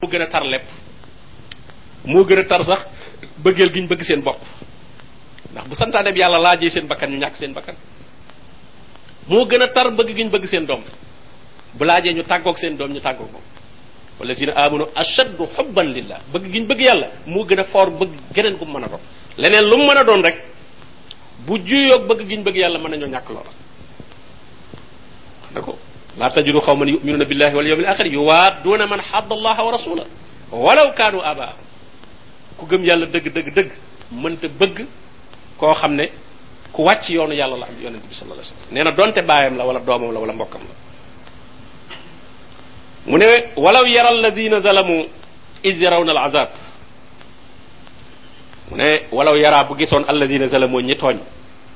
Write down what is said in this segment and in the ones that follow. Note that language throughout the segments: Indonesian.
moo gën a tar lépp. moo gën a tar sax bëggeel giñ bëgg seen bopp. ndax bu santaane bi yàlla laajee seen bakkan ñu ñàkk seen bakkan. moo gën a tar bëgg giñ bëgg seen doom. bu laajee ñu tàggoog seen doom ñu tàggoog moom. wala sina amanu ashaddu xubban lillah. bëgg giñ bëgg yàlla moo gën a foor bëgg geneen ku mu mën a doon. leneen lu mu mën a doon rek bu juyoog bëgg giñ bëgg yàlla mën nañoo ñàkk loola. لا تجدوا قوما يؤمنون بالله واليوم الآخر يوادون من حض الله ورسوله. ولو كانوا ابا كو گم يالا دگ دگ دگ منت بگ كو خامني كو واتي يونو يالا لا يونس بي صلى الله عليه وسلم نينا دونتي بايام لا ولا دومام لا ولا مبوكم لا مني ولو يرى الذين ظلموا اذ يرون العذاب مني ولو يرى بو الذين ظلموا ني توني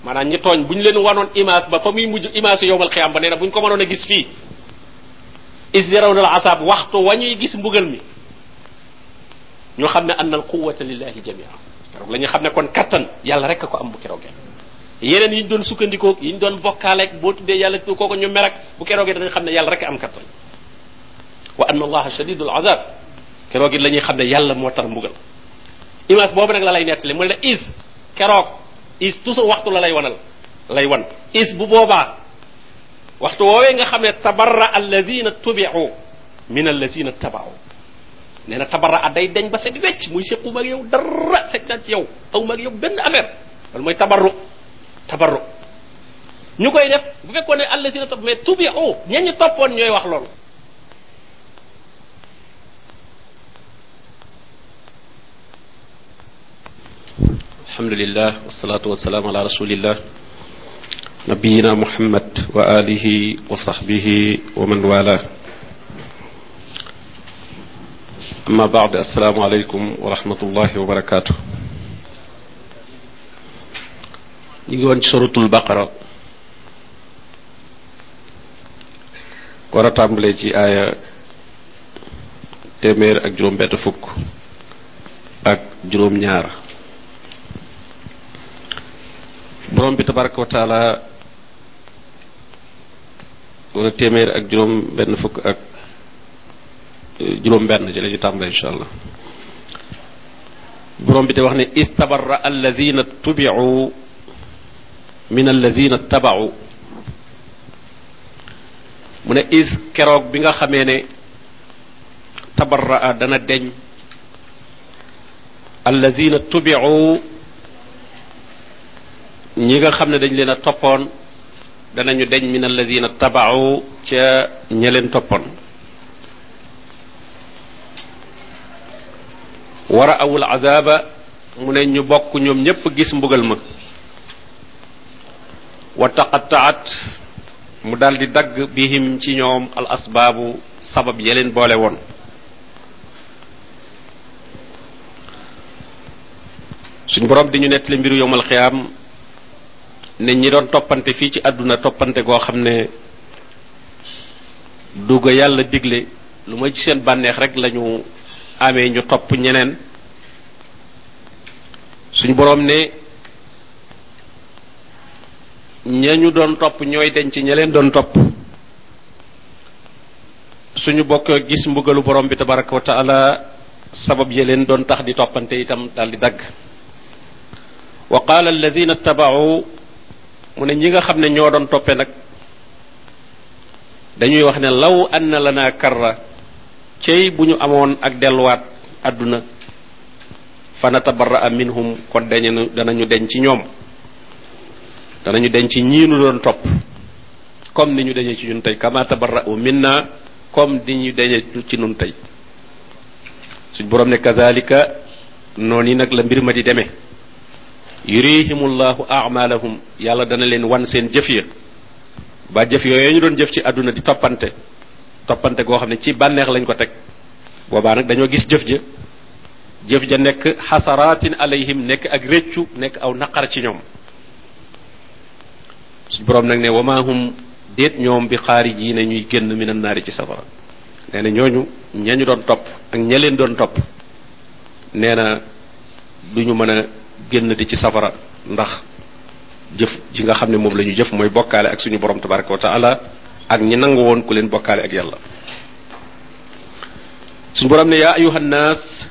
maanaam ñi tooñ bu ñu leen wanoon image ba fa muy mujj image yowmal xiyam ba nee na bu ko mënoon a gis fii is yaraw al asab waxtu wa ñuy gis mbugal mi ñu xam ne anna al quwata lillahi jamia keroog la ñu xam ne kon kattan yàlla rek ko am bu keroogee yeneen yi ñu doon sukkandikoo yi ñu doon bokkaaleeg boo tuddee yàlla kooko ñu merak bu keroogee danañ xam ne yàlla rek am kattan wa anna allaha shadidul azab keroog it la ñuy xam ne yàlla moo tar mbugal image boobu nag la lay nettali mu ne is keroog is toujours waxtu la lay wanal lay wan is bu boobaa waxtu woowee nga xam ne tabarra alladina tubiu min alladina tabau nee na tabarra day dañ ba set wecc muy séquma ak yow dara set na ci yow awuma ak yow benn affaire loolu mooy tabarru tabarru ñu koy def bu fekkoon ne alladina tubiu ñeen ñu toppoon ñooy wax loolu الحمد لله والصلاة والسلام على رسول الله نبينا محمد وآله وصحبه ومن والاه أما بعد السلام عليكم ورحمة الله وبركاته نيجي سورة البقرة wara tàmbale جي آية تمير ak juróom bett fukk ak juróom ñaar borom bi tabaraka wa taala wala téeméer ak juróom benn fukk ak juróom benn ci la ñu tàmbale insha allah borom bi te wax ne istabarra allazina tubiu min allazina tabau mu ne is keroog bi nga xamee ne tabarraa dana deñ allazina tubiu ñi nga xam ne dañ leen a toppoon danañu deñ min allazina tabau ca ña leen toppoon wara awul azaba mu ne ñu bokk ñoom ñépp gis mbugal ma wa taqattaat mu daldi dagg bihim ci ñoom al asbaabu sabab ya leen boole woon suñ borom di ñu nettali mbiru yowmal xiyaam ne ñi doon toppante fii ci àdduna toppante goo xam ne dugg yàlla digle lu may ci seen bànneex rek lañu amee ñu topp ñeneen. Suñ boroom ne ña ñu doon topp ñooy denc ña leen doon topp. Suñu bokk gis mbugalu borom bi tabaraka wa taala sabab ya leen doon tax di toppante itam daal di dagg. Wa qaala alladina mu ne ñi nga xam ne ñoo doon toppe nag dañuy wax ne law anna lana karra cey bu ñu amoon ak delluwaat àdduna fa natabarra minhum kon dañu danañu deñ ci ñoom. Danañu deñ ci ñii nu doon topp comme ni ñu deñee ci ñun tey kama tabarra'u minna comme ni ñu deñee ci ñun tey. Suñ boroom ne kazalika noonu yi nag la mbir ma di demee yurihimullahu a'malahum yàlla dana leen wan seen jëf ya. Ba jëf yooyu ñu doon jëf ci àdduna di toppante toppante goo xam ne ci bànneex lañ ko teg. Boobaa nag dañoo gis jëf ja jëf ja nekk xasaraatin alayhim nekk ak réccu nekk aw naqar ci ñoom. Suñ boroom nag ne wamaahum déet ñoom bi xaarij yi ne ñuy génn minan naari ci safara. Nee na ñooñu ñañu doon topp ak ña leen doon topp nee duñu mën génn di ci safara ndax jëf ji nga xam ne moom la ñu jëf mooy bokkaale ak suñu borom tabaraka wa taala ak ñi nangu woon ku leen bokkaale ak yàlla. Suñu borom ne yaa ayuha nnaas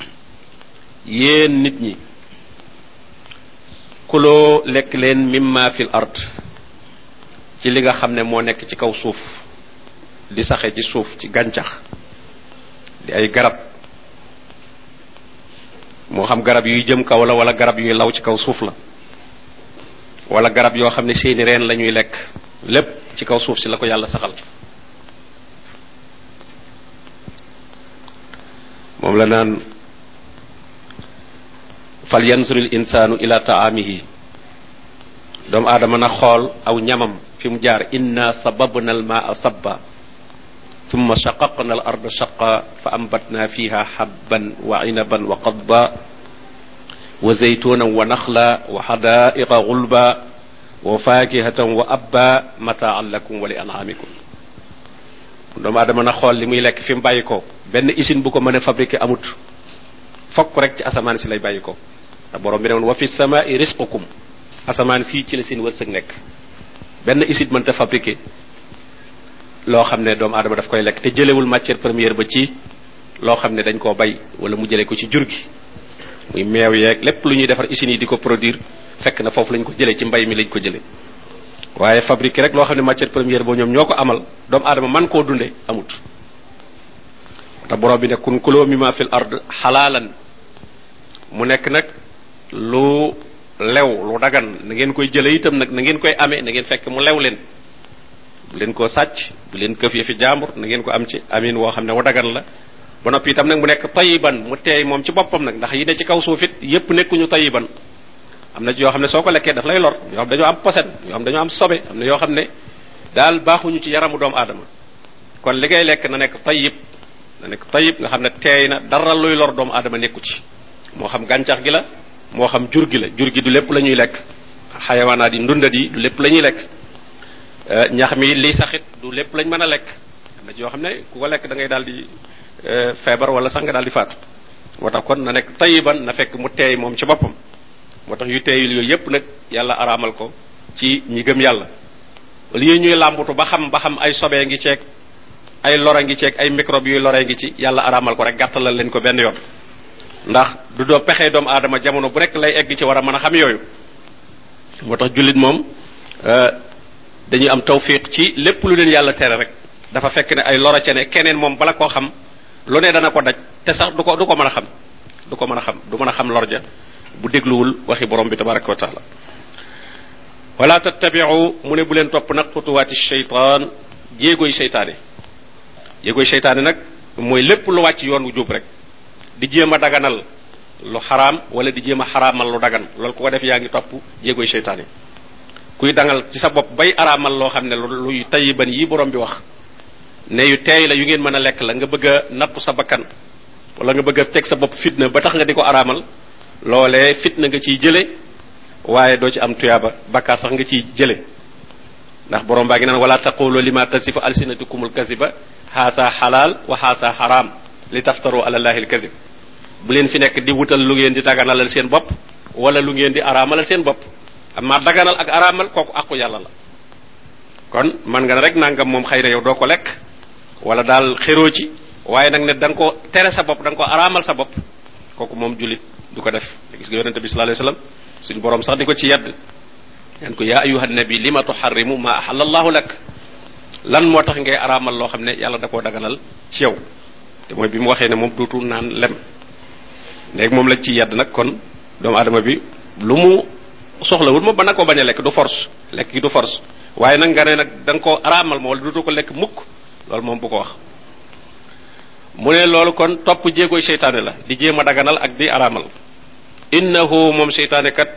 yéen nit ñi kuloo lekk leen mimma fil ard ci li nga xam ne moo nekk ci kaw suuf di saxe ci suuf ci gàncax di ay garab moo xam garab yuy jëm kaw la wala garab yuy law ci kaw suuf la wala garab yoo xam ne seeni reen la ñuy lekk lépp ci kaw suuf si la ko yàlla saxal moom la naan fal yansuril insaanu ila taamihi doomu aadama na xool aw ñamam fi mu jaar inna sababna al maa sabba ثم شققنا الأرض شقا فأنبتنا فيها حبا وعنبا وقضبا وزيتونا ونخلا وحدائق غلبا وفاكهة وأبا متاعا لكم ولأنعامكم doomu adama na xool li muy lekk fi mu bàyyi ko benn usine bu ko mën a fabriqué amut fokk rek ci asamaan si lay bàyyi ko te borom bi ne woon wa fi samaai risqukum asamaan si ci la seen wërsëg nekk benn usine mënta fabriqué loo xam ne doomu aadama daf koy lekk te jëlewul matière première ba ci loo xam dañ koo bay wala mu jëlee ko ci jur gi. muy meew yeeg lépp lu ñuy defar usines yi di ko produire fekk na foofu lañ ko jëlee ci mbay mi lañ ko jëlee. waaye fabriquer rek loo xam ne matière première boo ñoom ñoo amal doomu aadama man koo dunde amut. te borom bi ne kun kuloo mimma fil ard xalaalan mu nekk nag lu lew lu dagan. Na ngeen koy jële itam nag na ngeen koy amee na ngeen fekk mu lew leen bu leen koo sàcc bu leen këf fi jaambur na ngeen ko am ci amin woo xam ne wu dagan la. Ba noppi itam nag mu nekk tayiban mu teey moom ci boppam nag ndax yi ne ci kaw suuf yépp nekkuñu tayiban am na ci yoo xam ne soo ko lekkee daf lay lor yoo xam dañoo am posen yoo xam dañoo am sobe am na yoo xam ne daal baaxuñu ci yaramu doomu aadama. Kon li ngay lekk na nekk tayib na nekk tayib nga xam ne teey na dara luy lor doomu aadama nekku ci. Moo xam gàncax gi la moo xam jur gi la jur gi du lépp la ñuy lekk. Xayawaanaat yi du lépp la ñuy ñax mi liy saxit du lépp lañ mën a lekk. Am na ku ko lekk da ngay daal di feebar wala sax nga daal di faatu. Moo tax kon na nekk tayiban na fekk mu teey moom ci boppam. Moo tax yu teeyul yooyu yépp nag yàlla araamal ko ci ñi gëm yàlla. Li ñuy làmbutu ba xam ba xam ay sobee ngi ceeg ay lora ngi ceeg ay microbe yuy loree ngi ci yàlla araamal ko rek gàttalal leen ko benn yoon. Ndax du doo pexee doomu aadama jamono bu rek lay egg ci war a mën a xam yooyu. Moo tax jullit moom dañuy am tawfiq ci lépp lu leen yàlla tere rek. dafa fekk ne ay lora ca ne keneen moom bala koo xam lu ne dana ko daj te sax du ko du ko mën a xam. du ko mën a xam du mën a xam lor ja. bu dégluwul waxi borom bi tabaraka wa taala. wala tattabiu mu ne bu leen topp nag xutuwaati shaytaan jéegoy seytaane jéegoy seytaane nag mooy lépp lu wàcc yoon wu jub rek. di jéem daganal lu xaraam wala di jéem a lu dagan. loolu ko def yaa ngi topp kuy dangal ci sa bopp bay araamal loo xam ne luy tayiban yi borom bi wax. Ne yu teey la yu ngeen mën a lekk la nga bëgg nattu sa bakkan wala nga bëgg a teg sa bopp fitna ba tax nga di ko araamal loolee fitna nga ciy jële waaye doo ci am tuyaaba bakkaar sax nga ciy jële. Ndax borom baa ngi naan wala taqulu lima tasifu alsinatukumul kaziba xaasa xalaal wa xaasa xaraam li taftaru ala llahi alkazib bu leen fi nekk di wutal lu ngeen di daganalal seen bopp wala lu ngeen di araamalal seen bopp amma daganal ak araamal kooku aqu yàlla la. Kon man nga rek nangam moom xëy na yow doo ko lekk wala daal xéroo ci waaye nag ne da nga ko tere sa bopp da nga ko araamal sa bopp kooku moom jullit du ko def. Gis nga yonente bi sallallahu alayhi wasallam suñu borom sax di ko ci yedd yan ko yaa ayuha nabi lima tuharrimu ma ahalla allahu lak? Lan moo tax ngay araamal loo xam ne yàlla da koo daganal ci yow? Te mooy bi mu waxee ne moom duutu naan lem. Léegi moom lañ ci yedd nag kon doomu adama bi lu mu soxlawul moom ba na koo bañ a lekk du force. Lekk gi du force. Waaye nag nga ne nag da nga koo araamal ma wala duutu ko lekk mukk loolu moom bu ko wax. Mu ne loolu kon topp jéegoy seytaane la di jéem a daganal ak di araamal. Innahu seytaane kat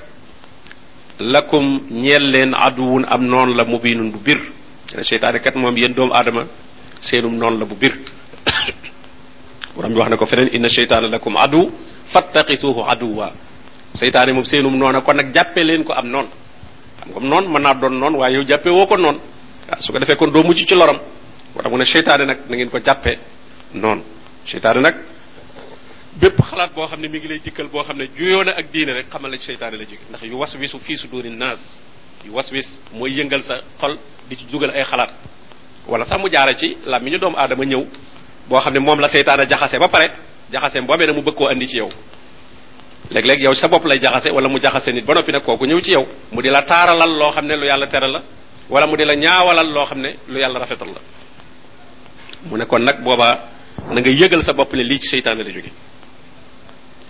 lakum ñeel leen aduwun am noon la mubinun bu bir. Seytaane kat moom yéen doomu aadama seenum noon la bu bir. Bi wax ko inna seytaane lakum adu fattaqisuhu aduwa seytaane moom seenum noona kon nag jàppee leen ko am noon. Xam nga noon mën naa doon noon waaye yow jàppee woo ko noon. Waaw su ko defee kon doo mucc ci loram. Moo tax mu ne seytaane nag na ngeen ko jàppee noonu seytaane nag bépp xalaat boo xam mi ngi lay dikkal boo xam ne juyoo na ak diine rek xamal la ci seytaane la jóge. Ndax yu was wisu fii su yu was wis mooy yëngal sa xol di ci dugal ay xalaat. Wala sax mu jaare ci làmmiñu doomu aadama ñëw boo xam ne moom la seytaane jaxase ba pare nag mu bëgg koo andi ci yow léeg-léeg yow sa bopp lay jaxase wala mu jaxase nit ba noppi nag kooku ñëw ci yow mu di la taaralal loo xam ne lu yàlla tere la wala mu di la ñaawalal loo xam ne lu yàlla rafetal la. mu ne kon nag boobaa na nga yëgal sa bopp ne lii ci seytaane la jóge.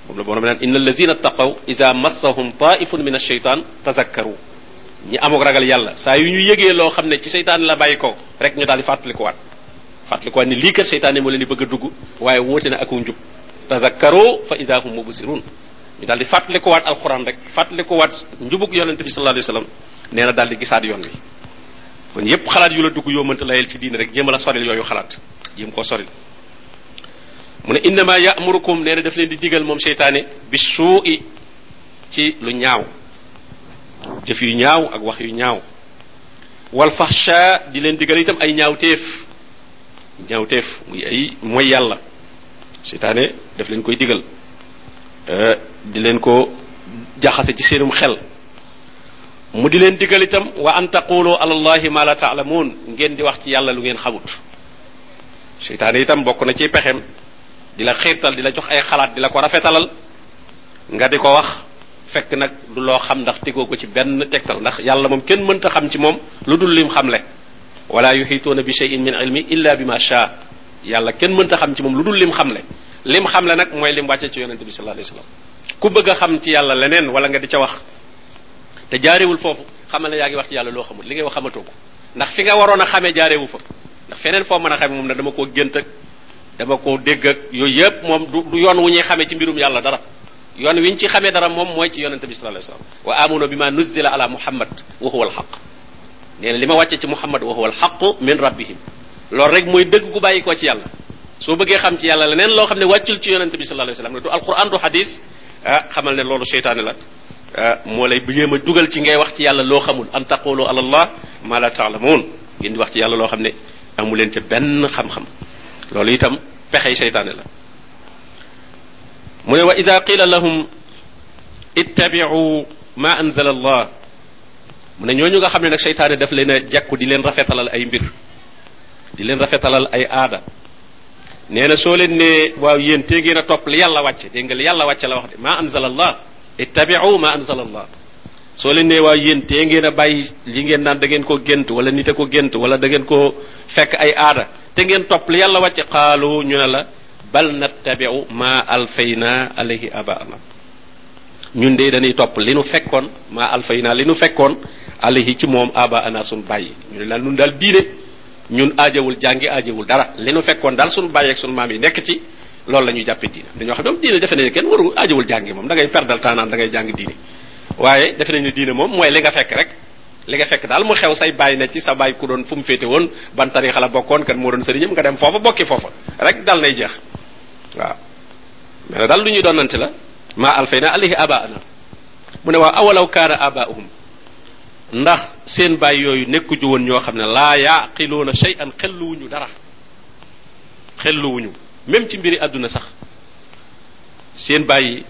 moom la borom naan inna allazina taqaw ida massahum taifun min alcheytan tazakkaru. ñi amuk ragal yàlla saa yu ñu yëgee loo xam ne ci seytaane la bàyyi ko rek ñu daal di fàttalikuwaat. fàttalikuwaat ni lii kat seytaane moo leen di bëgg a dugg waaye wóote na aku njub. tazakkaru fa ida hum mubsirun. Ñu daal di fàttalikuwaat alquran rek fàttalikuwaat njubug yonente bi sallallahu alayhi wasallam nee na daal di gisaat yoon wi. kon yépp xalaat yu la dugg yoo mënta layel ci diine rek jéem a la soril yooyu xalaat jéem koo soril. mu ne innama ya'murukum nee na daf leen di digal moom seytaane bi suu'i ci lu ñaaw jëf yu ñaaw ak wax yu ñaaw. wal fahsha di leen digal itam ay ñaawteef ñaawteef muy ay mooy yàlla. seytaane daf leen koy digal. Di leen ko jaxase ci seenum xel. Mu di leen digal itam wa an taqulu ala allahi ma la taalamuun ngeen di wax ci yàlla lu ngeen xamut. Seytaane itam bokk na ci pexem di la xiirtal di la jox ay xalaat di la ko rafetalal nga di ko wax fekk nag du loo xam ndax tegoo ko ci benn tegtal ndax yàlla moom kenn mënta xam ci moom lu dul lim xamle. Wala yuhituuna bi shay'in min ilmi illa bima sha. Yàlla kenn mënta xam ci moom lu dul lim lim xamle nag mooy lim wàcce ci yonente bi sallallahu alayhi ku bëgg a xam ci yàlla leneen wala nga di ca wax te jaarewul foofu xamal ne yaa ngi wax ci yàlla loo xamul li ngay wax xamatoo ko ndax fi nga waroon a xamee jaarewu fa ndax feneen foo mën a xamee moom ne dama koo gént ak dama koo dégg ak yooyu yëpp moom du du yoon wu ñuy xamee ci mbirum yàlla dara yoon wi ñu ci xamee dara moom mooy ci yonente bi sallallahu alayhi wasallam wa amunu bima nuzzila ala muhammad wa huwa alhaq nee na li ma wàcce ci muhammad wa huwa alhaq min rabbihim loolu rek mooy dëgg gu bàyyi koo ci yàlla soo bëggee xam ci yàlla leneen loo xam ne wàccul ci yonente bi sallallahu alayhi wasallam du alquran du hadis ah xamal ne loolu seytaane la moo lay jéem a dugal ci ngay wax ci yàlla loo xamul an taqulu ala allah ma la taalamuun ngeen di wax ci yàlla loo xam ne amu leen ca benn xam-xam loolu itam pexey seytaane la mu ne wa ida qila lahum ittabiu ma anzala allah mu ne ñooñu nga xam ne nag seytaane daf leen a jekku di leen rafetalal ay mbir di leen rafetalal ay aada nee na soo leen nee waaw yéen a topp li yàlla wàcce dégg yàlla wàcce la wax de ma anzal allah ittabiu ma anzal allah soo leen nee waaw yéen tee ngeen a bàyyi li ngeen naan da ngeen ko gént wala nit a ko gént wala da ngeen ko fekk ay aada te ngeen topp li yàlla wàcce qaalu ñu ne la bal nattabiu ma alfayna alayhi abaana. Ñun de dañuy topp li nu fekkoon ma alfayna li nu fekkoon alayhi ci moom abaana sun bàyyi. Ñu daal diine ñun aajawul jàngi aajawul dara. Li nu fekkoon daal sun bàyyi ak sun maam yi nekk ci loolu la ñuy jàppe diine. Dañoo xam ne diine nañu kenn waru aajawul jàngi moom. Da ngay perdal taanaan da ngay jàng diine. Waaye defe nañu diine moom mooy li nga fekk rek. Li nga fekk daal mu xew say bàyyi ne ci sa bàyyi ku doon fu mu féete woon ban la bokkoon kan moo doon sëriñam nga dem foofa bokki foofa. Rek dal nay jeex. Waaw. Mais daal lu ñuy doonante la ma alfayna alayhi abaana. Mu ne waaw awalaw kaana abaahum ndax seen baay yooyu nekkuñu woon ñoo xam ne laa yaqiluuna shay'an xelluwuñu dara. xelluwuñu. même ci mbiri àdduna sax seen baay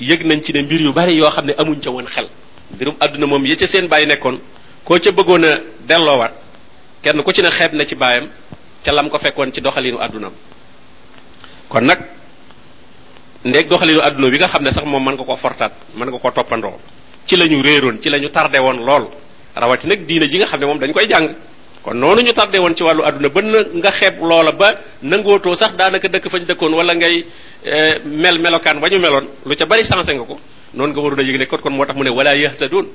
yëg nañ ci ne mbir yu bari yoo xam ne amuñ ca woon xel. mbirum àdduna moom yi ca seen baay nekkoon koo ca bëggoon a delloowaat kenn ku ci ne xeeb na ci baayam ca lam ko fekkoon ci doxalinu àddunam kon nag ndéeg doxalinu àdduna bi nga xam ne sax moom mën nga ko fortaat mën nga ko toppandoo. ci la ñu réeroon ci la ñu woon lool. Rawati nag diine ji nga xam ne moom dañ koy jàng. kon noonu ñu tardé woon ci wàllu àdduna ba nga xeeb loola ba nangootoo sax daanaka dëkk fañ dëkkoon wala ngay mel melokaan ba ñu meloon lu ca bari sensé nga ko. Noonu nga waroon a yëg ne kon kon moo tax mu ne wala yahtadun.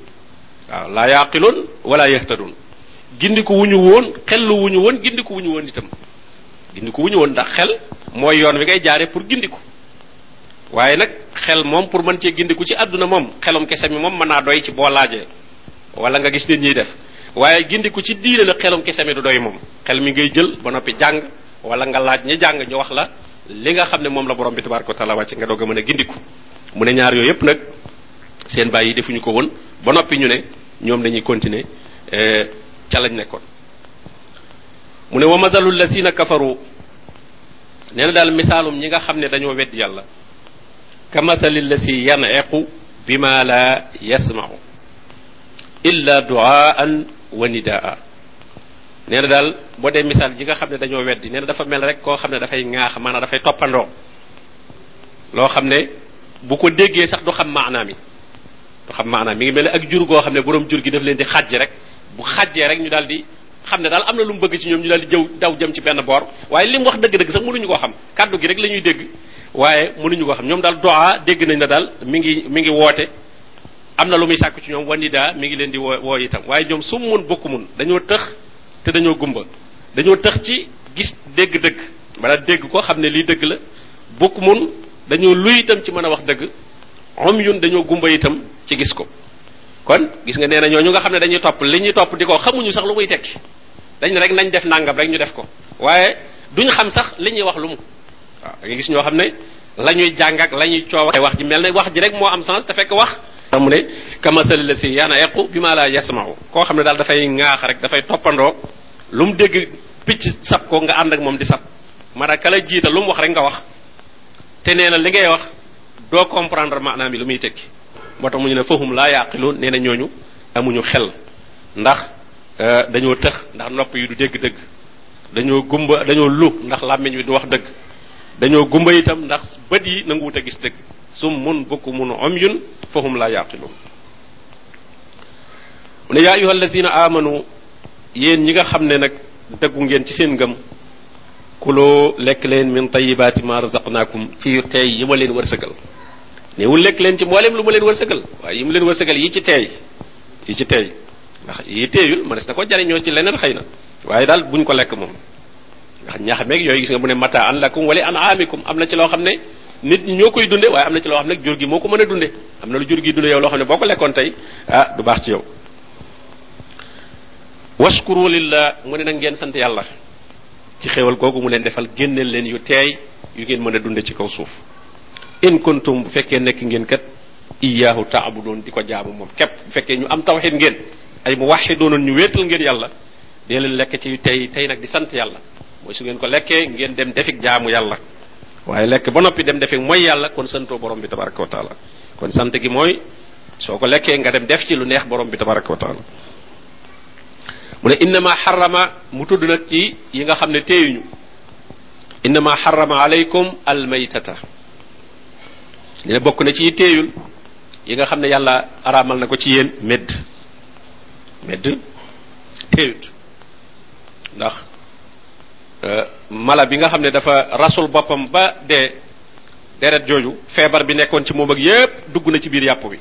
Waaw laa yaqiloon wala yahtadun. Gindiku wuñu woon xellu wuñu woon gindiku wuñu woon itam. Gindiku wuñu woon ndax xel mooy yoon wi ngay jaare pour gindiku. Waaye nag xel moom pour mën cee gindiku ci àdduna moom xelum kese mi moom mën naa doy ci boo laajee. Wala nga gis nit ñiy def. waaye gindiku ci diine la xelum kese mi du doy moom. xel mi ngay jël ba noppi jàng wala nga laaj ñi jàng ñu wax la li nga xam ne moom la borom bi tabaraka wa taala wàcc nga doog a mën a gindiku. mu ne ñaar yooyu yépp nag seen bàyyi defuñu ko woon. ba noppi ñu ne ñoom dañuy continuer ca lañ nekkoon. mu ne wa masalul lasina kafaru nee na daal misaalum ñi nga xam ne dañoo wedd yàlla. ka masalil lasi yanequ bima la yasmau. Illa duaan wa nidaa nee na daal boo dee misaal ji nga xam ne dañoo weddi nee na dafa mel rek koo xam ne dafay ŋaax maanaam dafay toppandoo. Loo xam ne bu ko déggee sax du xam maanaam mi. Du xam maanaam mi ngi mel ak jur goo xam ne boroom jur gi daf leen di xàjj rek. Bu xàjjee rek ñu daal di xam ne daal am na lu mu bëgg ci ñoom ñu daal di jëw daw jëm ci benn boor. Waaye li mu wax dëgg-dëgg sax mënuñu koo xam. Kàddu gi rek la ñuy dégg. Waaye mënuñu koo xam. Ñoom daal doa dégg nañ na daal mi ngi mi ngi woote am na lu muy sàkku ci ñoom wanida mi ngi leen di woo itam. Waaye ñoom su mun bokku mun dañoo tëx te dañoo gumba. Dañoo tëx ci gis dégg-dëgg. Wala dégg ko xam ne lii dëgg la. Bokku mun dañoo luy itam ci mën a wax dëgg. Om yun dañoo gumba itam ci gis ko. Kon gis nga nee na ñooñu nga xam ne dañuy topp li ñuy topp di ko xamuñu sax lu muy tekki. Dañ rek nañ def nangam rek ñu def ko. Waaye duñ xam sax li ñuy wax lu mu. Waaw da nga gis ñoo xam ne la ñuy jàng ak la ñuy coow wax ji mel ne wax ji rek moo am sens te fekk wax mu ne kamasali la si yaana equ bi ma la yasmau. Koo xam ne daal dafay ŋaax rek dafay toppandoo lu mu dégg picc sab ko nga ànd ak moom di sab. Mara kala jiita lu mu wax rek nga wax. Te nee na li ngay wax doo comprendre maanaam yi lu muy tekki. Moo tax mu ñu ne fahum laa yaqiluun nee na ñooñu amuñu xel. Ndax dañoo tëx ndax nopp yi du dégg dëgg dañoo gumba dañoo lu ndax làmmiñ wi du wax dëgg dañoo gumba itam ndax bët yi nanguwut a gis dëgg sum mun bukku mun umyun fahum laa yaqiluun mu ne yaa ayuha allazina amanu yéen ñi nga xam ne nag dëggu ngeen ci seen ngëm kuloo lekk leen min tayibaati ma razaqnaakum ci tey yi ma leen wërsëgal néewul lekk leen ci mboolem lu ma leen wërsëgal waaye yi ma leen wërsëgal yi ci teey yi ci teey ndax yi teeyul mënees na ko jariñoo ci leneen xëy na waaye daal buñ ko lekk moom ñax meeg yooyu gis nga mu ne mata an lakum wala an aamikum. Am na ci loo xam ne nit ñi ñoo koy dunde waaye am na ci loo xam ne jur gi moo ko mën a dunde. Am na lu jur gi dunde yow loo xam ne boo ko lekkoon tey ah du baax ci yow. Washkuru lillah mu ne nag ngeen sant yàlla ci xéewal googu mu leen defal génneel leen yu teey yu ngeen mën a dunde ci kaw suuf. In kuntum bu fekkee nekk ngeen kat iyaahu taabudoon di ko jaamu moom képp. Bu fekkee ñu am tawxid ngeen ay mu waxidoonoon ñu wéetal ngeen yàlla dee leen lekk ci yu tey tey nag di sant yàlla. Mooy su ngeen ko lekkee ngeen dem defik jaamu yàlla. waaye lekk ba noppi dem defik mooy yàlla kon santoo borom bi tabaraka wa taala. kon sant gi mooy soo ko lekkee nga dem def ci lu neex borom bi tabaraka wa taala. mu ne innama xarama mu tudd nag ci yi nga xam ne téeyuñu innama xarama aleykum almaytata. ñu ne bokk na ci yi téeyul yi nga xam ne yàlla araamal na ko ci yéen medd. medd téeyut ndax mala bi nga xam ne dafa rasul boppam ba dee deret jooju feebar bi nekkoon ci moom ak yépp dugg na ci biir yàpp bi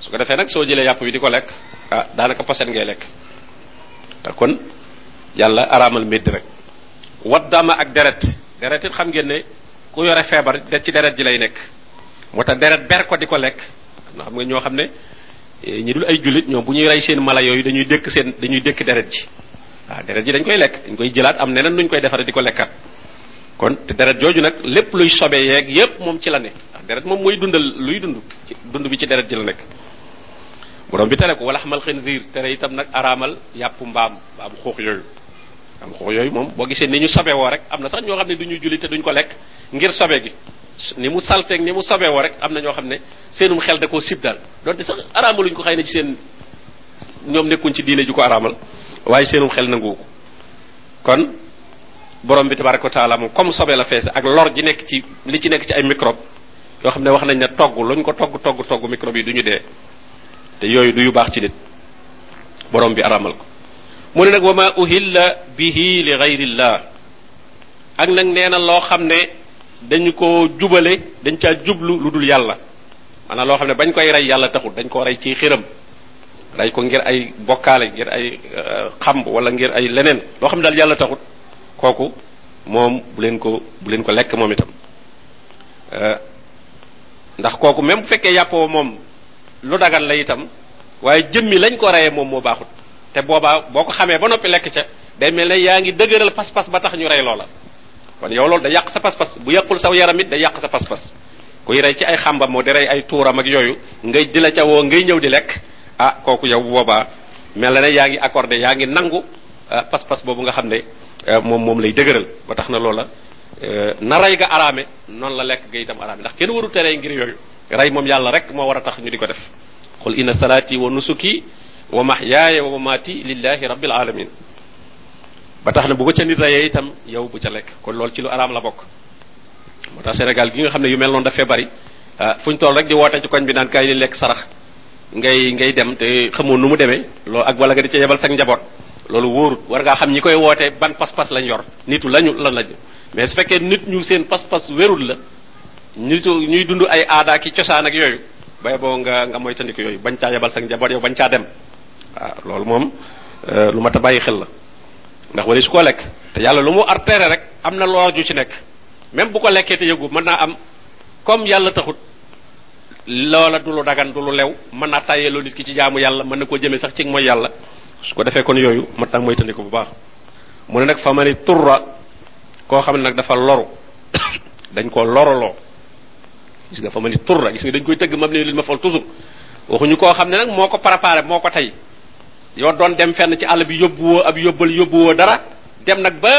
su ko defee nag soo jëlee yàpp bi di ko lekk ah daanaka ngay te kon yàlla araamal médd rek. Wat dama ak deret. Deret xam ngeen ne ku yore feebar de ci deret ji lay nekk. Moo tax deret ber ko di ko lekk. Ndax xam nga ñoo xam ne ñi dul ay jullit ñoom bu ñuy seen mala yooyu dañuy dékk seen dañuy dékk deret ji waaw deret ji dañ koy lekk dañ koy jëlaat am neneen nuñ koy defaree di lekkat. Kon te deret jooju nag lépp luy sobe yeeg yépp moom ci la ne. Ndax deret moom mooy dundal luy dund dund bi ci deret ji la nekk. Borom bi tere ko wala xamal xinziir tere itam nag araamal yàpp mbaam mbaam xuux yooyu. Am xuux yooyu moom boo gisee ni ñu sobe rek am na sax ñoo xam ne du ñu julli te duñ ko lekk ngir sobe gi. Ni mu salteeg ni mu sobe woo rek am na ñoo xam ne seenum xel da koo sib daal. Donte sax araamaluñ ko xëy na ci seen ñoom nekkuñ ci diine ju ko araamal waaye seenum xel nangu ko. Kon borom bi tabaraka taala moom comme sobe la feese ak lor ji nekk ci li ci nekk ci ay microbe yoo xam ne wax nañ ne togg luñ ko togg togg togg microbe yi du ñu dee. Te yooyu du yu baax ci nit. Borom bi aramal ko. Mu ne nag wa uhilla bihi li ak nag nee na loo xam ko jubale dañ caa jublu lu dul yàlla. Maanaam loo xam ne bañ koy rey yàlla taxul dañ koo rey ci xiram rey ko ngir ay bokkaale ngir ay xamb wala ngir ay leneen. Loo xam ne daal yàlla taxut. Kooku moom bu leen ko bu leen ko lekk moom itam. Ndax kooku même bu fekkee yàppoo moom lu dagan la itam waaye jëmmi lañ ko reyee moom moo baaxut. Te boobaa boo ko xamee ba noppi lekk ca day mel ne yaa ngi dëgëral pas-pas ba tax ñu rey loola. Kon yow loolu da yàq sa pas-pas. Bu yàqul saw yaram it da yàq sa pas-pas. Kuy rey ci ay xambam moo di rey ay tuuram ak yooyu ngay di la ca woo ngay ñëw di lekk ah kooku yow bu boobaa mel na ne yaa ngi accordé nangu pas-pas boobu nga xam ne moom moom lay dëgëral. Ba tax na loola na rey ga araame noonu la lekk ga itam araame. Ndax waru teree ngir yooyu. Rey moom yàlla rek moo war a tax ñu di ko def. Qul inna salaati wa nusuki wa mahyaaya wa mamaati lillahi rabbil alamin. Ba tax na bu ko ca nit rayee itam yow bu ca lekk. Kon loolu ci lu araam la bokk. Moo tax Sénégal gi nga xam ne yu mel noonu daf fee bari ah fu ñu toll rek di woote ci koñ bi naan kaay li lekk sarax ngay ngay dem te xamoo nu mu demee. Loolu ak wala nga di ca yebal sax njaboot. Loolu wóorut. War ngaa xam ñi koy wootee ban pas-pas lañ yor. Nitu lañu lan lañu. Mais su fekkee nit ñu seen pas-pas wérul la nitu ñuy dund ay aada ki cosaan ak yooyu bay boo nga nga moytandiku yooyu. Bañ caa yebal sax njaboot yow bañ caa dem. Waaw loolu moom lu mat a bàyyi xel la. Ndax wala su ko lekk. Te yàlla lu mu ar tere rek am na lor ju ci nekk. Même bu ko lekkee te yëgu mën naa am. Comme yàlla taxut loola du lu dagan du lu lew. Mën naa tàyyeeloo nit ki ci jaamu yàlla mën na koo jëmee sax ci mooy yàlla. Su ko defee kon yooyu mat naa moytandiku bu baax. Mu ne nag fa ma turra koo xam ne nag dafa loru dañ koo loroloo gis nga fa ma turra gis nga dañ koy tëgg mam ne lil ma fal toujours. Waxuñu koo xam ne nag moo ko préparé moo ko tey. Yow doon dem fenn ci àll bi yóbbuwoo ab yóbbal yóbbuwoo dara dem nag ba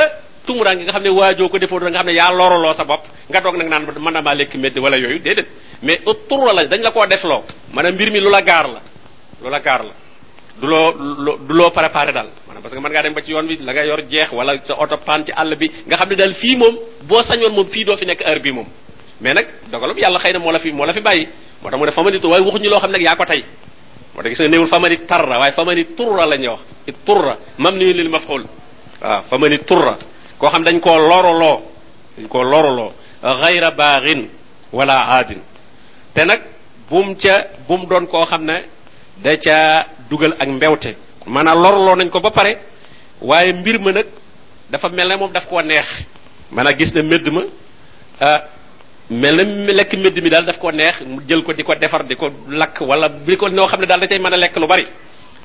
tumuraan nga xam ne waajoo ko defoo nga xam ne yaa loroloo sa bopp nga doog nag naan mën na lekk wala yooyu déedéet mais turra la dañ la koo def loo. Maanaam mbir mi lu la gaar la. Lu la gaar la. Du loo du loo préparé daal. Maanaam parce que mën ngaa dem ba ci yoon bi la nga yor jeex wala sa oto pan ci àll bi nga xam ne daal fii moom boo sañoon moom fii doo fi nekk heure bi moom. Mais nag dogalum yàlla xëy na moo la fi moo la fi bàyyi. Moo tax mu ne famani waaye waxuñu loo xam ne yaa ko tax gis nga néewul famani tarra waaye famani turra la ñuy wax. It turra mam ni lil maf'ul. Waaw famani turra. Koo xam dañ koo loroloo dañ koo loroloo. Gayra baaxin wala aadin te nag bum ca bum doon koo xam ne da ca dugal ak mbewte. Maanaam loroloo nañ ko ba pare waaye mbir ma nag dafa mel ne moom daf koo neex. Maanaam gis na médd ma ah mel na lekk médd mi daal daf koo neex mu jël ko di ko defar di ko lakk wala bi ko noo xam ne daal da cay mën a lekk lu bari.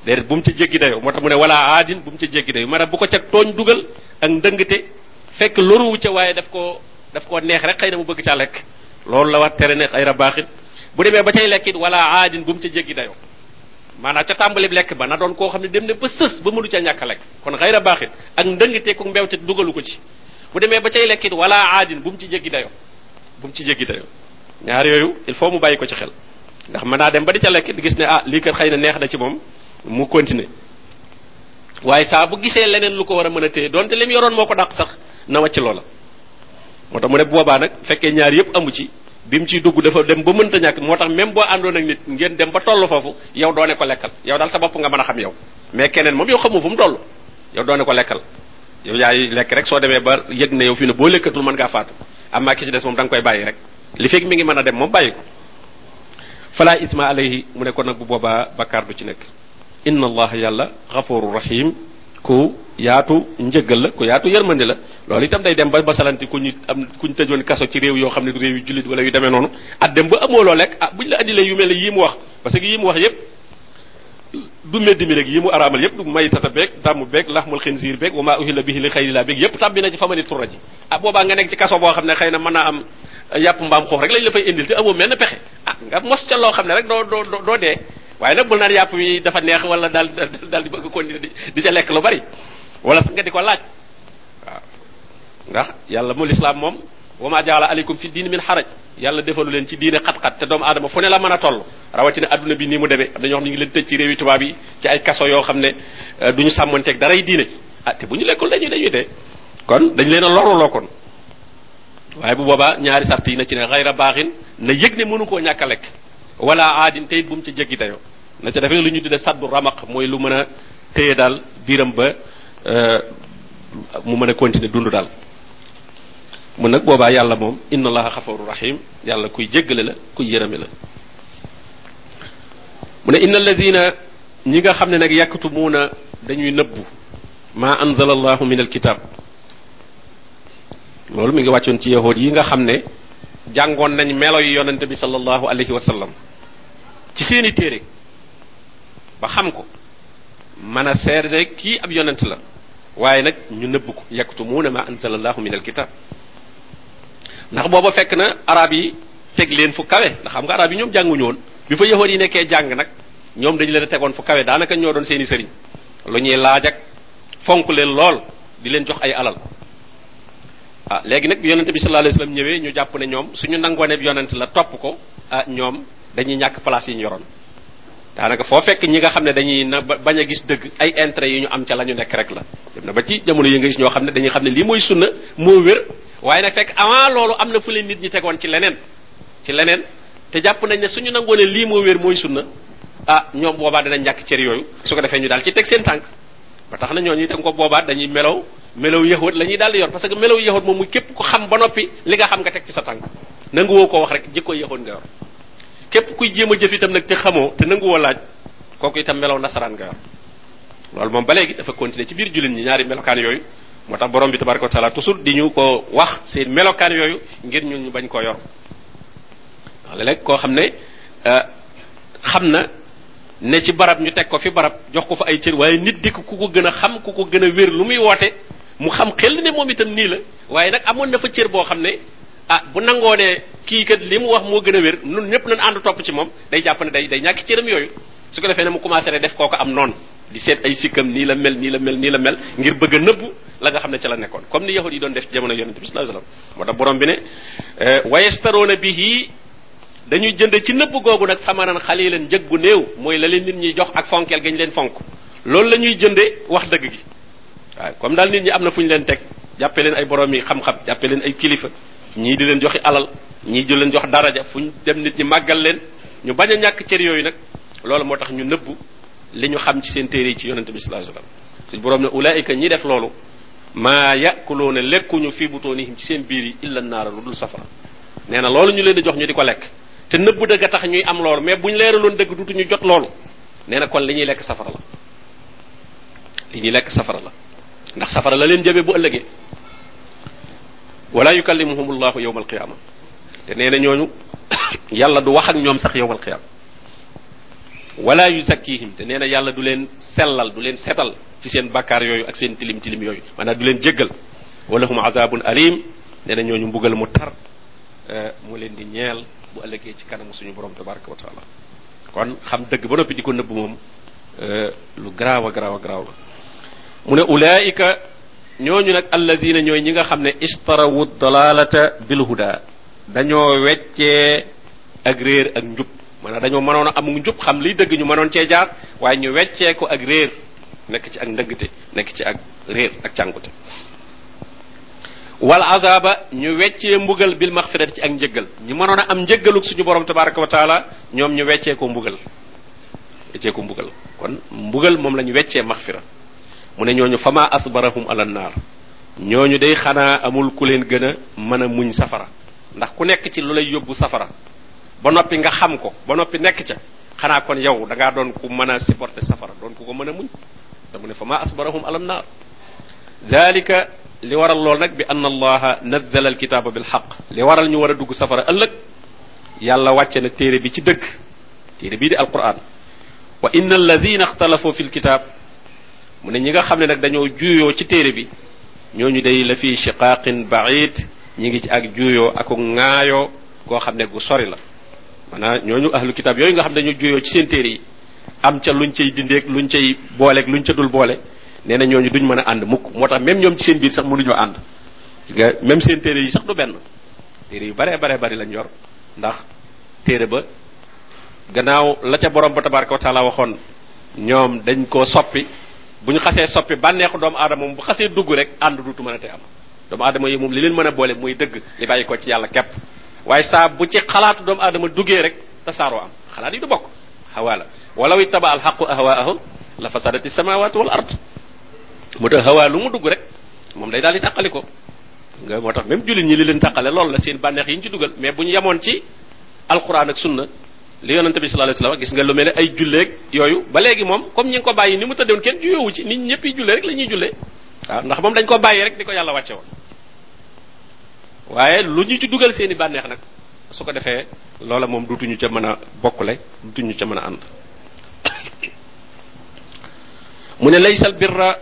Déedéet bu mu ci jéggi dayoo. Moo tax mu ne wala aadin bu mu ci jéggi dayoo. Maanaam bu ko ca tooñ dugal ak ndëngte fekk loruwu ca waaye daf koo daf koo neex rek xëy na mu bëgg caa lekk. Loolu la wax tere ne xëy na baaxit bu demee ba cay lekkit wala aadin bu mu ca jéggi dayoo maanaam ca tàmbali lekk ba na doon koo xam ne dem ne ba sës ba mënu ca ñàkk lekk kon xëy na baaxit ak ndëngte ku mbewte dugalu ko ci bu demee ba cay lekkit wala aadin bu mu ci jéggi dayoo bu mu ci jéggi dayoo ñaar yooyu il faut mu bàyyi ko ci xel ndax mën naa dem ba di ca lekk gis ne ah lii kat xëy na neex na ci moom mu continuer waaye saa bu gisee leneen lu ko war a mën a téye donte lim yoroon moo ko dàq sax na wàcc loola moo tax mu ne boobaa nag fekkee ñaar yëpp amu ci bi mu ciy dugg dafa dem ba mënta ñàkk moo tax même boo àndoon ak nit ngeen dem ba toll foofu yow doone ko lekkal yow daal sa bopp nga mën a xam yow mais keneen moom yow xamu fu mu yow doone ko lekkal yow yaay lekk rek soo demee ba yëg ne yow fi ne boo lekkatul mën ngaa faatu amaa ki ci des moom da nga koy bàyyi rek li fekk mi ngi mën a dem moom bàyyi ko fala isma alayhi mu ne ko nag bu boobaa bakkaar du ci nekk inna allah yàlla xafuru rahim ku yaatu njëggal la ku yaatu yërmandi la. Loolu itam day dem ba basalanti ku ñu am ku ñu tëjoon kaso ci réew yoo xam ne du réew yu jullit wala yu demee noonu. At dem ba amoo loo lekk ah buñ la andilee yu mel ne yii mu wax parce que yii mu wax yépp yi mu araamal yépp may tata beeg damm beeg laxmul xinziir beeg wa maa uhilla bihi li xayrillah beeg yépp tàbbi na ci ah na mën naa am yàpp mbaam xoox rek lañ la fay indil te amoo menn pexe. Ah nga mos ca loo xam ne rek doo doo doo dee. Waaye nag bul naan yàpp wi dafa neex wala daal daal di bëgg continuer di ca lekk lu bari wala sax nga di ko laaj. Waaw. Ndax yàlla mu lislaam moom wa ma jaala aleykum fi diini min xaraj yàlla defalu leen ci diine xat-xat te doomu aadama fu ne la mën a toll rawatina àdduna bi nii mu demee. Am na ñoo xam ne ngi leen tëj ci réewi tubaab yi ci ay kaso yoo xam ne du ñu sàmmanteeg daray diine. Ah te bu ñu lekkul dañuy dañuy dee. Kon dañ leen a loruloo kon. Bu boobaa ñaari sart na ci ne xayra baaxin na yëg mënu koo ñàkk a lekk. Wala aadin te it bu mu ci jéggi dayoo na ca defee lu ñu tudde saddu ramaq mooy lu mën a téye daal biiram ba mu mën a continuer dund daal. Mun nag boobaa yàlla moom inna allaha xafaru rahim yàlla kuy jéggale la kuy yërëme la. Mu ne inna alladina ñi nga xam ne nag yaktumuuna dañuy nëbbu ma anzala allahu min mi ngi wàccoon ci yahud yi nga xam ne jàngoon nañ melo yi yonente bi sallallahu alayhi wa sallam. Ci seeni téere ba xam ko mën a seede kii ab yonent la waaye nag ñu nëbb ko yaktumuuna ma anzalallahu min alkitab ndax booba fekk na arab yi teg leen fu kawe ndax xam nga arab yi ñoom jànguñu woon bi fa yahud yi nekkee jàng nag ñoom dañu leen a tegoon fu kawe daanaka ñoo doon seeni sëriñ lu ñuy laaj ak fonk leen lool di leen jox ay alal ah léegi nag bi yonente bi sallallahu alayhi ñëwee ñu jàpp ne ñoom suñu nangoone ne yonent la topp ko ah ñoom dañuy ñàkk place yi ñu yoroon. Daanaka foo fekk ñi nga xam ne dañuy bañ a gis dëgg ay intérêt yi ñu am ca la ñu nekk rek la. Dem na ba ci jamono yi nga gis ñoo xam ne dañuy xam ne lii mooy sunna moo wér waaye nag fekk avant loolu am na nit ñi tegoon ci leneen ci leneen. Te jàpp nañ ne suñu nangoo lii moo wér mooy sunna ah ñoom boobaa dinañ ñàkk cër yooyu. Su ko defee ñu daal ci teg seen tànk. Ba tax na ñooñu itam ko boobaa dañuy melow melow yahud la ñuy daal di yor parce que melow yahud moom muy képp ku xam ba noppi li nga xam nga teg ci sa tànk. Nanguwoo ko wax rek jikko yahud nga yor képp kuy jéem a jëf itam nag te xamoo te nanguwoo laaj kooku itam melow nasaraan nga loolu moom ba léegi dafa continuer ci biir jullit ñi ñaari melokaan yooyu. Moo tax borom bi tabaraka wa taala toujours di ñu ko wax seen melokaan yooyu ngir ñun ñu bañ koo yor. Waaw léeg koo xam ne xam na ne ci barab ñu teg ko fi barab jox ko fa ay cër waaye nit dikk ku ko gën a xam ku ko gën a wér lu muy woote mu xam xel ne moom itam nii la. Waaye nag amoon na fa cër boo xam ne ah bu nangoo ne kii kat li mu wax moo gën a wér nun ñëpp nañ ànd topp ci moom day jàpp ne day day ñàkk cëram yooyu. Su ko defee ne mu commencé ne def kooku am noonu di seet ay sikkam nii la mel nii la mel nii la mel ngir bëgg a la nga xam ne ci la nekkoon. Comme ni yahud yi doon def ci jamono yonente bi sallallahu alayhi wasallam moo tax borom bi ne wayestaroona bihi dañuy jënd ci nëbb googu nag samanan xalilan njëg gu néew mooy la leen nit ñi jox ak fonkeel gañ leen fonk. Loolu la ñuy jënde wax dëgg gi. Waaw comme daal nit ñi am na fu ñu leen teg jàppe leen ay borom jàppe leen ay kilifa. Ñii di leen joxi alal ñii di leen jox daraja fu ñu dem nit ñi màggal leen ñu bañ a ñàkk cër yooyu nag loolu moo tax ñu nëbbu li ñu xam ci seen téere yi ci yonente bi sallallahu alayhi wasallam. Suñ borom ne ulaayika ñi def loolu maa yakuluuna lekkuñu fi butoonihim ci seen biir yi illa naara lu dul safara. Nee na loolu ñu leen di jox ñu di ko lekk. Te nëbbu dëgg a tax ñuy am loolu mais buñ leeraloon dëgg dutu ñu jot loolu. Nee na kon li ñuy lekk safara la. Safara la. Ndax safara la leen jëme bu ëllëgee. ولا يكلمهم الله يوم القيامة. تنين نيونو يالا دو واخ نيوم سخ يوم القيامة ولا يزكيهم تنين يالا دو لين سلال دو لين ستال في سين بكار يوي اك سين تليم تليم يوي مانا دو لين جيغل ولهم عذاب اليم نينا نيونو مبوغل مو تار مو لين دي نيال بو الگي سي كانم سونو بروم تبارك وتعالى كون خام دغ با نوبي ديكو نوب موم لو غراو غراو غراو مون اولئك ñooñu nag alladina ñooy ñi nga xam ne istarawu dalalata bil huda dañoo weccee ak réer ak njub maanaam dañoo mënoon a amul njub xam liy dëgg ñu mënoon cee jaar waaye ñu weccee ko ak réer nekk ci ak ndëggte nekk ci ak réer ak càngute wal azaba ñu weccee mbugal bil maxfirat ci ak njëggal ñu mënoon a am njëggaluk suñu borom tabaraka wa taala ñoom ñu weccee ko mbugal weccee ko mbugal kon mbugal moom la ñu weccee maxfira mu ne ñooñu fama asbarahum ala naar ñooñu day xanaa amul ku leen gën a mën a muñ safara ndax ku nekk ci lu lay yóbbu safara ba noppi nga xam ko ba noppi nekk ca xanaa kon yow da ngaa doon ku mën a supporter safara doon ku ko mën a muñ te mu ne fama asbarahum ala naar dalika li waral lool nag bi anna allaha nazzala alkitaaba bil xaq li waral ñu war a dugg safara ëllëg yàlla wàcce na téere bi ci dëgg téere bii di alquran wa inna alladina ixtalafu fi lkitab mu ne ñi nga xam ne nag dañoo juuyoo ci téere bi ñooñu day la fi shiqaqin baid ñi ngi ci ak juuyoo ak ŋaayoo goo xam ne gu sori la. Ñooñu ahlu kitab yooyu nga xam dañoo juuyoo ci seen téere yi am ca luñ cay dindeeg luñ cay booleeg luñ ca dul boole nee na ñooñu duñ mën a ànd mukk. Moo tax même ñoom ci seen biir sax mënuñoo ànd. Nga même seen téere yi sax du benn. Téere yu bare bare bari lañ yor ndax téere ba gannaaw la ca borom ba tabaraka taala waxoon ñoom dañ koo soppi bu ñu xasee soppi bànneexu doomu aadama bu xasee dugg rek ànd duutu mën a te am. Doomu aadama yi moom li leen mën a boole mooy dëgg li bàyyi ci yàlla képp. Waaye saa bu ci xalaatu doomu aadama duggee rek tasaaroo am. Xalaat yi du bokk. Xawaa la. Walaw ittaba al ahwaahum la fasadati samawati wal ard. Mu tax hawaa lu mu dugg rek moom day nga même ñi li leen tàqale loolu la seen bànneex yi ñu ci dugal. Mais bu ñu yemoon ci ak sunna li yonante bi sallallahu alayhi wasallam gis nga lu mel ne ay julleeg yooyu ba léegi moom comme ñi ngi ko bàyyi ni mu tëddewoon kenn juyoowu ci nit ñëpp yi jullee rek ñuy jullee waaw ndax moom dañ ko bàyyi rek di ko yàlla wàcce woon waaye lu ñu ci dugal seeni bànneex nag su ko defee loola moom dutuñu ca mën a bokkule dutuñu ca mën a ànd. Mu ne laysa al birra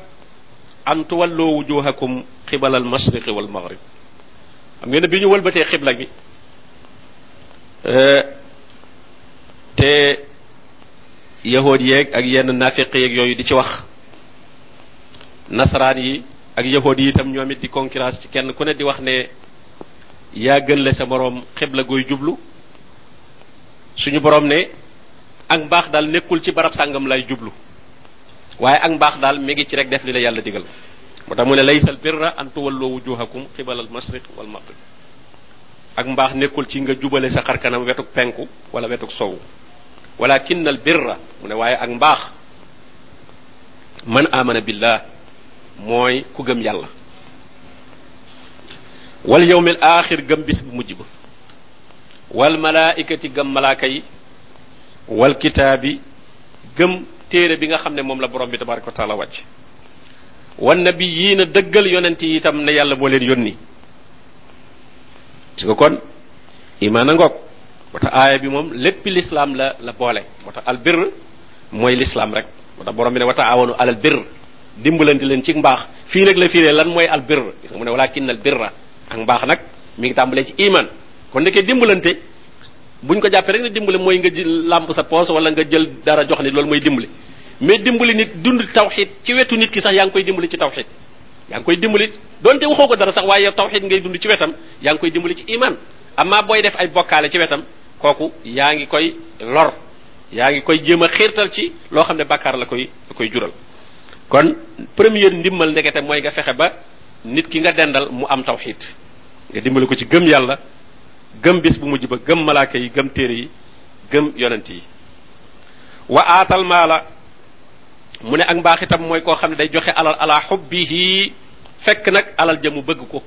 an tuwalloo wujuhakum xibalal al mashriqi wal maghrib. Xam ngeen ne bi ñu wëlbatee xibla gi te yahood yeeg ak yenn nafiq yeeg yooyu di ci wax. Nasaraan yi ak yahood yi itam di concurrence ci kenn ku ne di wax ne yaa gën le sa moroom xibla gooy jublu. Suñu borom ne ak mbaax daal nekkul ci barab sàngam lay jublu. Waaye ak mbaax daal mi ngi ci rek def li la digal. Moo mu ne laysa al birra an tuwallu wujuhakum qibala al mashriq wal maghrib. Ak mbaax nekkul ci nga jubale sa xarkanam wetuk penku wala wetuk sowu ولكن البر من واي أك مباخ. من آمن بالله موي كو گم يالا. واليوم الآخر گم بس مجيب. والملائكة گم ملائكه والكتاب گم تيرة بيغا خامني موم لا بروم بي تبارك وتعالى واتي والنبيين دغل يوننتي تام نيالا يالا مولين يوني ديكو كون؟ ايمان نغوكو moo tax aaya bi moom léppi lislaam la la boole moo tax al birr mooy lislaam rek moo tax borom bi ne wa taawanu alal birr dimbalante leen ci mbaax fii nag la firee lan mooy al birr gis nga mu ne walakin al birra ak mbaax nag mi ngi tàmbalee ci iman kon nekkee dimbalante buñ ko jàppee rek ne dimbali mooy nga jël làmp sa poos wala nga jël dara jox nit loolu mooy dimbali mais dimbali nit dund tawxid ci wetu nit ki sax yaa ngi koy dimbali ci tawxid yaa ngi koy dimbali donte waxoo ko dara sax waaye yow tawxid ngay dund ci wetam yaa ngi koy dimbali ci iman amma booy def ay bokkaale ci wetam kooku yaa ngi koy lor yaa ngi koy jéem a xiirtal ci loo xam ne bàkkaar la koy koy jural. Kon première ndimmal ndekete mooy nga fexe ba nit ki nga dendal mu am tawxid nga dimbali ko ci gëm yàlla gëm bis bu mujj ba gëm malaaka yi gëm téere yi gëm yonent yi. Wa aatal maala mu ne ak mbaax itam day joxe alal ala xubbihi fekk nag alal ja mu bëgg ko.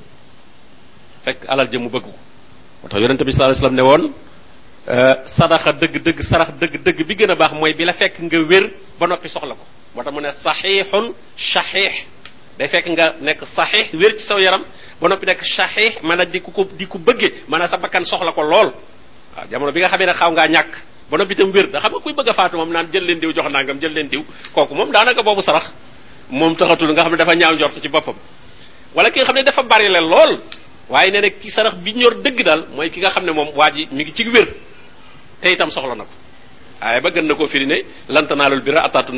Fekk alal ja mu bëgg ko. Moo tax bi sallallahu alayhi wasallam ne woon sadaxa dëgg dëgg sarax dëgg dëgg bi gën a baax mooy bi la fekk nga wér ba noppi soxla ko. Moo tax mu ne saxiixun saxiix. Day fekk nga nekk saxiix wér ci saw yaram ba noppi nekk saxiix a di ku ko di ku bëgge maanaam sa bakkan soxla ko lool. Waaw jamono bi nga xamee ne xaw ngaa ñàkk ba noppi itam wér. Da xam nga kuy bëgg a faatu moom naan jël leen diw jox nangam jël leen diw kooku moom daanaka boobu sarax moom taxatul nga xam ne dafa ñaaw njort ci boppam. Wala ki xam ne dafa bari leen lool waaye nee na ki sarax bi ñor dëgg daal mooy ki nga xam ne moom waa ji mi ngi ci wér. Te itam soxla na ko waaye ba gën na koo firi ne lantanaalul bira atatun